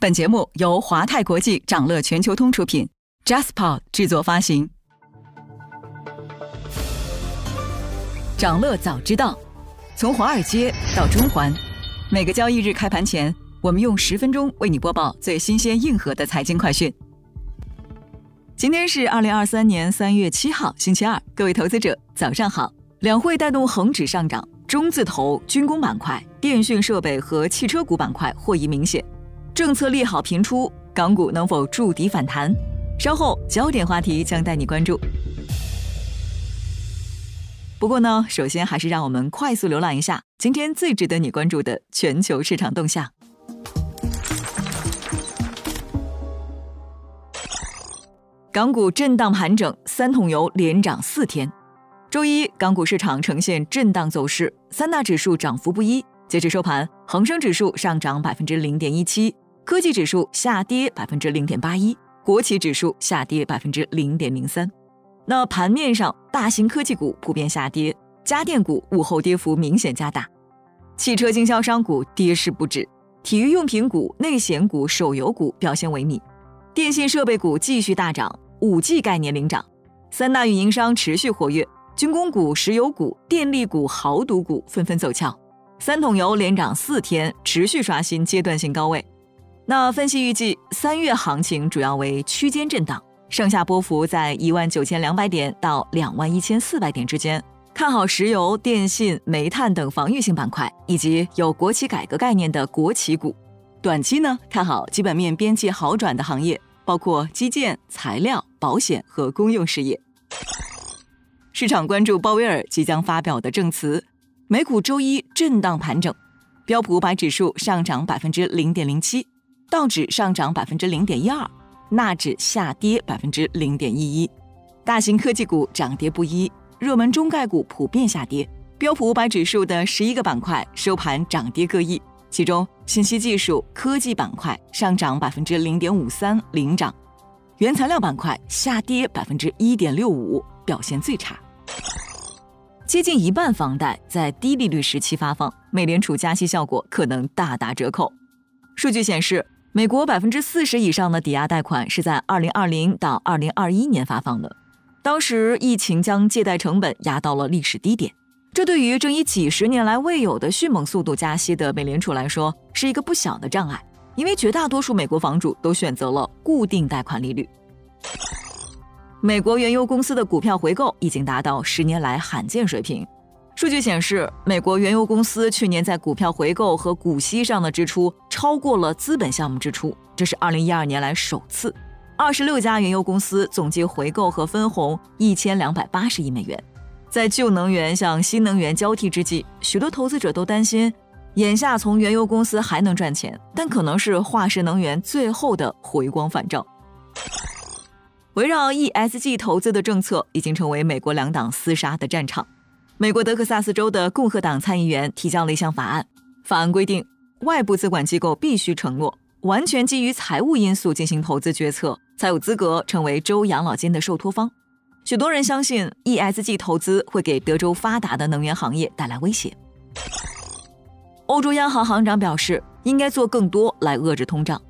本节目由华泰国际掌乐全球通出品，JasPod 制作发行。掌乐早知道，从华尔街到中环，每个交易日开盘前，我们用十分钟为你播报最新鲜、硬核的财经快讯。今天是二零二三年三月七号，星期二，各位投资者早上好。两会带动恒指上涨，中字头、军工板块、电讯设备和汽车股板块获益明显。政策利好频出，港股能否筑底反弹？稍后焦点话题将带你关注。不过呢，首先还是让我们快速浏览一下今天最值得你关注的全球市场动向。港股震荡盘整，三桶油连涨四天。周一，港股市场呈现震荡走势，三大指数涨幅不一。截至收盘，恒生指数上涨百分之零点一七。科技指数下跌百分之零点八一，国企指数下跌百分之零点零三。那盘面上，大型科技股普遍下跌，家电股午后跌幅明显加大，汽车经销商股跌势不止，体育用品股、内险股、手游股表现萎靡，电信设备股继续大涨，五 G 概念领涨，三大运营商持续活跃，军工股、石油股、电力股、豪赌股纷纷走俏，三桶油连涨四天，持续刷新阶段性高位。那分析预计，三月行情主要为区间震荡，上下波幅在一万九千两百点到两万一千四百点之间。看好石油、电信、煤炭等防御性板块，以及有国企改革概念的国企股。短期呢，看好基本面边际好转的行业，包括基建、材料、保险和公用事业。市场关注鲍威尔即将发表的证词。美股周一震荡盘整，标普五百指数上涨百分之零点零七。道指上涨百分之零点一二，纳指下跌百分之零点一一，大型科技股涨跌不一，热门中概股普遍下跌。标普五百指数的十一个板块收盘涨跌各异，其中信息技术、科技板块上涨百分之零点五三领涨，原材料板块下跌百分之一点六五，表现最差。接近一半房贷在低利率时期发放，美联储加息效果可能大打折扣。数据显示。美国百分之四十以上的抵押贷款是在二零二零到二零二一年发放的，当时疫情将借贷成本压到了历史低点，这对于正以几十年来未有的迅猛速度加息的美联储来说是一个不小的障碍，因为绝大多数美国房主都选择了固定贷款利率。美国原油公司的股票回购已经达到十年来罕见水平。数据显示，美国原油公司去年在股票回购和股息上的支出超过了资本项目支出，这是二零一二年来首次。二十六家原油公司总计回购和分红一千两百八十亿美元。在旧能源向新能源交替之际，许多投资者都担心，眼下从原油公司还能赚钱，但可能是化石能源最后的回光返照。围绕 ESG 投资的政策已经成为美国两党厮杀的战场。美国德克萨斯州的共和党参议员提交了一项法案，法案规定，外部资管机构必须承诺完全基于财务因素进行投资决策，才有资格成为州养老金的受托方。许多人相信 ESG 投资会给德州发达的能源行业带来威胁。欧洲央行行长表示，应该做更多来遏制通胀。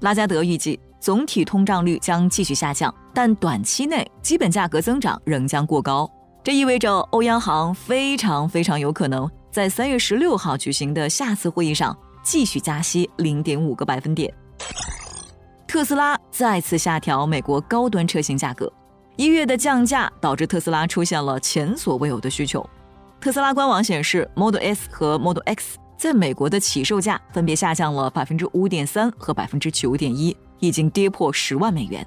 拉加德预计，总体通胀率将继续下降，但短期内基本价格增长仍将过高。这意味着欧央行非常非常有可能在三月十六号举行的下次会议上继续加息零点五个百分点。特斯拉再次下调美国高端车型价格，一月的降价导致特斯拉出现了前所未有的需求。特斯拉官网显示，Model S 和 Model X 在美国的起售价分别下降了百分之五点三和百分之九点一，已经跌破十万美元。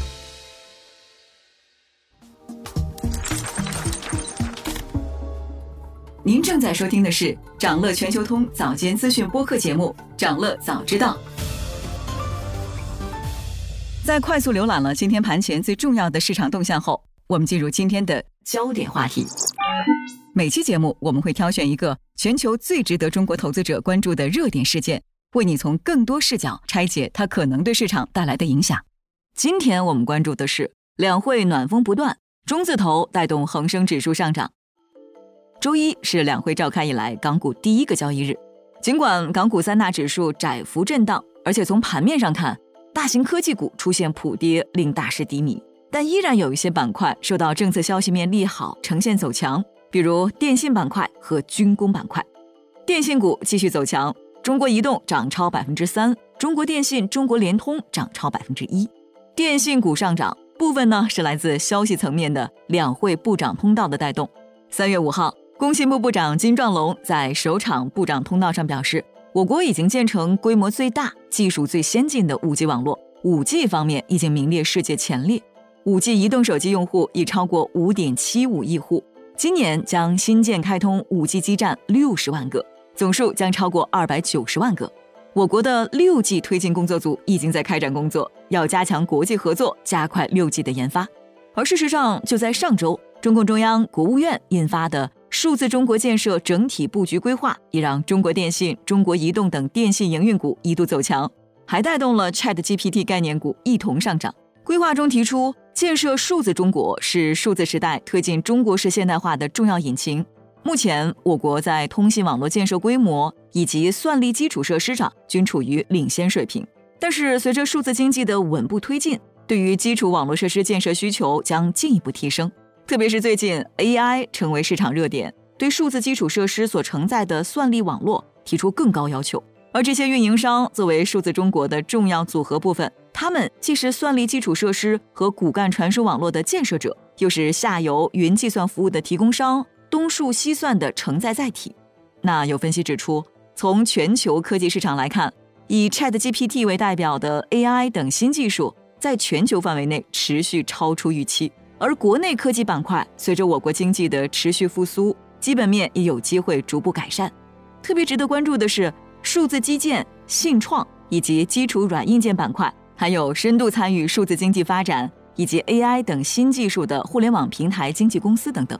您正在收听的是长乐全球通早间资讯播客节目《长乐早知道》。在快速浏览了今天盘前最重要的市场动向后，我们进入今天的焦点话题。每期节目我们会挑选一个全球最值得中国投资者关注的热点事件，为你从更多视角拆解它可能对市场带来的影响。今天我们关注的是两会暖风不断，中字头带动恒生指数上涨。周一是两会召开以来港股第一个交易日，尽管港股三大指数窄幅震荡，而且从盘面上看。大型科技股出现普跌，令大势低迷，但依然有一些板块受到政策消息面利好，呈现走强，比如电信板块和军工板块。电信股继续走强，中国移动涨超百分之三，中国电信、中国联通涨超百分之一。电信股上涨部分呢是来自消息层面的两会部长通道的带动。三月五号，工信部部长金壮龙在首场部长通道上表示。我国已经建成规模最大、技术最先进的 5G 网络，5G 方面已经名列世界前列。5G 移动手机用户已超过5.75亿户，今年将新建开通 5G 基站60万个，总数将超过290万个。我国的 6G 推进工作组已经在开展工作，要加强国际合作，加快 6G 的研发。而事实上，就在上周，中共中央、国务院印发的。数字中国建设整体布局规划也让中国电信、中国移动等电信营运股一度走强，还带动了 Chat GPT 概念股一同上涨。规划中提出，建设数字中国是数字时代推进中国式现代化的重要引擎。目前，我国在通信网络建设规模以及算力基础设施上均处于领先水平。但是，随着数字经济的稳步推进，对于基础网络设施建设需求将进一步提升。特别是最近，AI 成为市场热点，对数字基础设施所承载的算力网络提出更高要求。而这些运营商作为数字中国的重要组合部分，他们既是算力基础设施和骨干传输网络的建设者，又是下游云计算服务的提供商，东数西算的承载载体。那有分析指出，从全球科技市场来看，以 ChatGPT 为代表的 AI 等新技术，在全球范围内持续超出预期。而国内科技板块随着我国经济的持续复苏，基本面也有机会逐步改善。特别值得关注的是，数字基建、信创以及基础软硬件板块，还有深度参与数字经济发展以及 AI 等新技术的互联网平台经纪公司等等。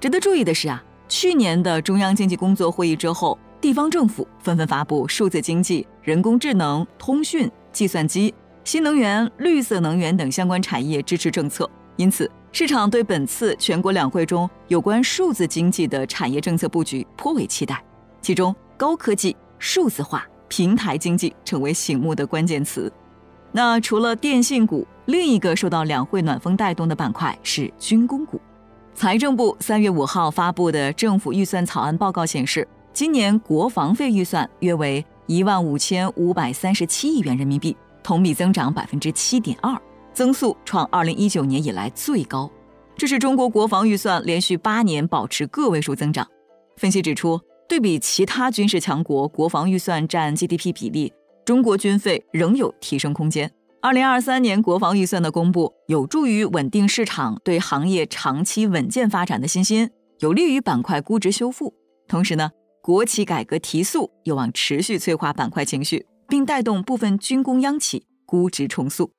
值得注意的是啊，去年的中央经济工作会议之后，地方政府纷纷发布数字经济、人工智能、通讯、计算机、新能源、绿色能源等相关产业支持政策，因此。市场对本次全国两会中有关数字经济的产业政策布局颇为期待，其中高科技、数字化、平台经济成为醒目的关键词。那除了电信股，另一个受到两会暖风带动的板块是军工股。财政部三月五号发布的政府预算草案报告显示，今年国防费预算约为一万五千五百三十七亿元人民币，同比增长百分之七点二。增速创二零一九年以来最高，这是中国国防预算连续八年保持个位数增长。分析指出，对比其他军事强国国防预算占 GDP 比例，中国军费仍有提升空间。二零二三年国防预算的公布，有助于稳定市场对行业长期稳健发展的信心，有利于板块估值修复。同时呢，国企改革提速，有望持续催化板块情绪，并带动部分军工央企估值重塑。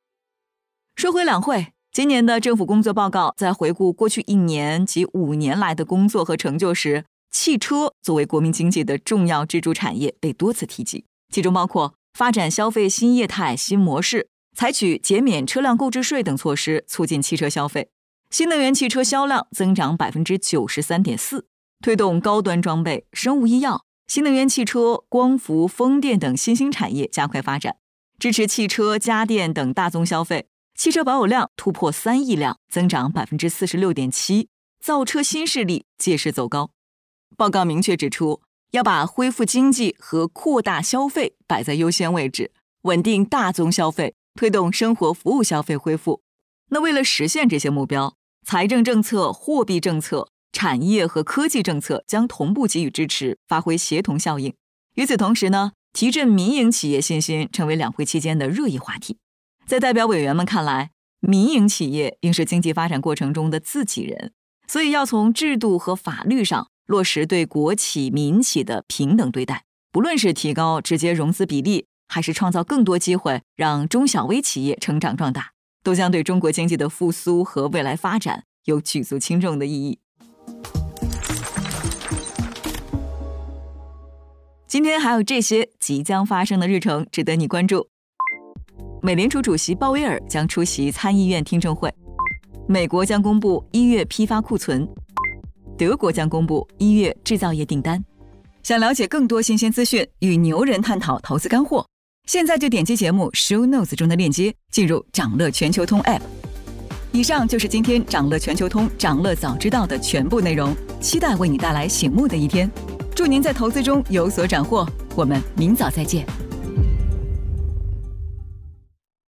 说回两会，今年的政府工作报告在回顾过去一年及五年来的工作和成就时，汽车作为国民经济的重要支柱产业被多次提及，其中包括发展消费新业态新模式，采取减免车辆购置税等措施，促进汽车消费；新能源汽车销量增长百分之九十三点四，推动高端装备、生物医药、新能源汽车、光伏、风电等新兴产业加快发展，支持汽车、家电等大宗消费。汽车保有量突破三亿辆，增长百分之四十六点七，造车新势力借势走高。报告明确指出，要把恢复经济和扩大消费摆在优先位置，稳定大宗消费，推动生活服务消费恢复。那为了实现这些目标，财政政策、货币政策、产业和科技政策将同步给予支持，发挥协同效应。与此同时呢，提振民营企业信心成为两会期间的热议话题。在代表委员们看来，民营企业应是经济发展过程中的自己人，所以要从制度和法律上落实对国企、民企的平等对待。不论是提高直接融资比例，还是创造更多机会，让中小微企业成长壮大，都将对中国经济的复苏和未来发展有举足轻重的意义。今天还有这些即将发生的日程值得你关注：美联储主席鲍威尔将出席参议院听证会；美国将公布一月批发库存；德国将公布一月制造业订单。想了解更多新鲜资讯，与牛人探讨投资干货，现在就点击节目 show notes 中的链接，进入掌乐全球通 app。以上就是今天掌乐全球通掌乐早知道的全部内容，期待为你带来醒目的一天。祝您在投资中有所斩获，我们明早再见。